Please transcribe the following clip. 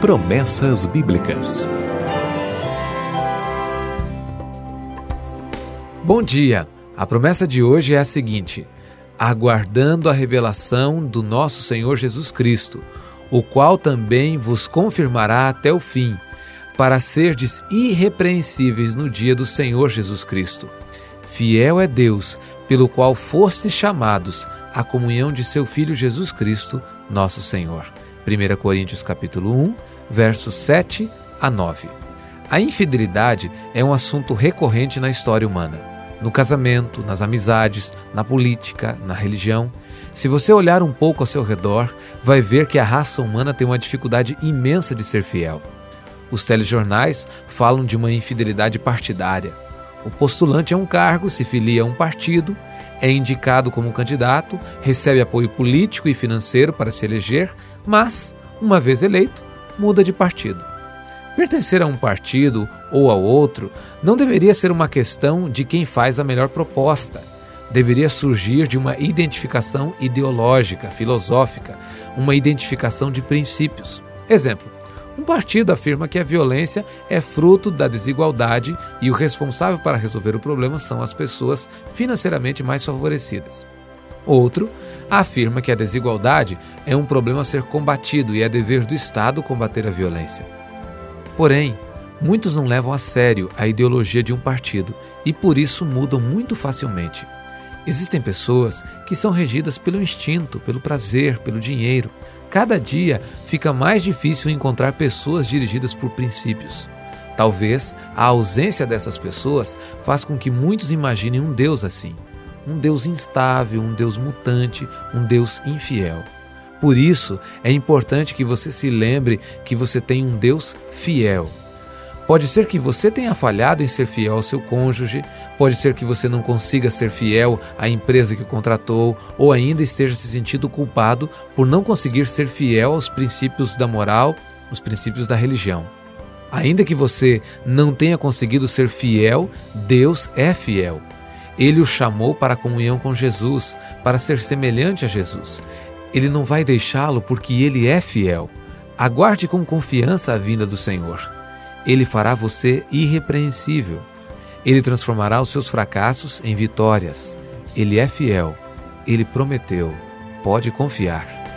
Promessas Bíblicas. Bom dia! A promessa de hoje é a seguinte: aguardando a revelação do nosso Senhor Jesus Cristo, o qual também vos confirmará até o fim, para serdes irrepreensíveis no dia do Senhor Jesus Cristo. Fiel é Deus, pelo qual fostes chamados à comunhão de seu Filho Jesus Cristo, nosso Senhor. 1 Coríntios capítulo 1, versos 7 a 9. A infidelidade é um assunto recorrente na história humana. No casamento, nas amizades, na política, na religião. Se você olhar um pouco ao seu redor, vai ver que a raça humana tem uma dificuldade imensa de ser fiel. Os telejornais falam de uma infidelidade partidária. O postulante é um cargo, se filia a um partido, é indicado como candidato, recebe apoio político e financeiro para se eleger, mas, uma vez eleito, muda de partido. Pertencer a um partido ou a outro não deveria ser uma questão de quem faz a melhor proposta. Deveria surgir de uma identificação ideológica, filosófica, uma identificação de princípios. Exemplo: um partido afirma que a violência é fruto da desigualdade e o responsável para resolver o problema são as pessoas financeiramente mais favorecidas. Outro afirma que a desigualdade é um problema a ser combatido e é dever do Estado combater a violência. Porém, muitos não levam a sério a ideologia de um partido e por isso mudam muito facilmente. Existem pessoas que são regidas pelo instinto, pelo prazer, pelo dinheiro. Cada dia fica mais difícil encontrar pessoas dirigidas por princípios. Talvez a ausência dessas pessoas faz com que muitos imaginem um Deus assim um Deus instável, um Deus mutante, um Deus infiel. Por isso, é importante que você se lembre que você tem um Deus fiel. Pode ser que você tenha falhado em ser fiel ao seu cônjuge, pode ser que você não consiga ser fiel à empresa que o contratou, ou ainda esteja se sentindo culpado por não conseguir ser fiel aos princípios da moral, os princípios da religião. Ainda que você não tenha conseguido ser fiel, Deus é fiel. Ele o chamou para a comunhão com Jesus, para ser semelhante a Jesus. Ele não vai deixá-lo porque ele é fiel. Aguarde com confiança a vinda do Senhor. Ele fará você irrepreensível. Ele transformará os seus fracassos em vitórias. Ele é fiel. Ele prometeu. Pode confiar.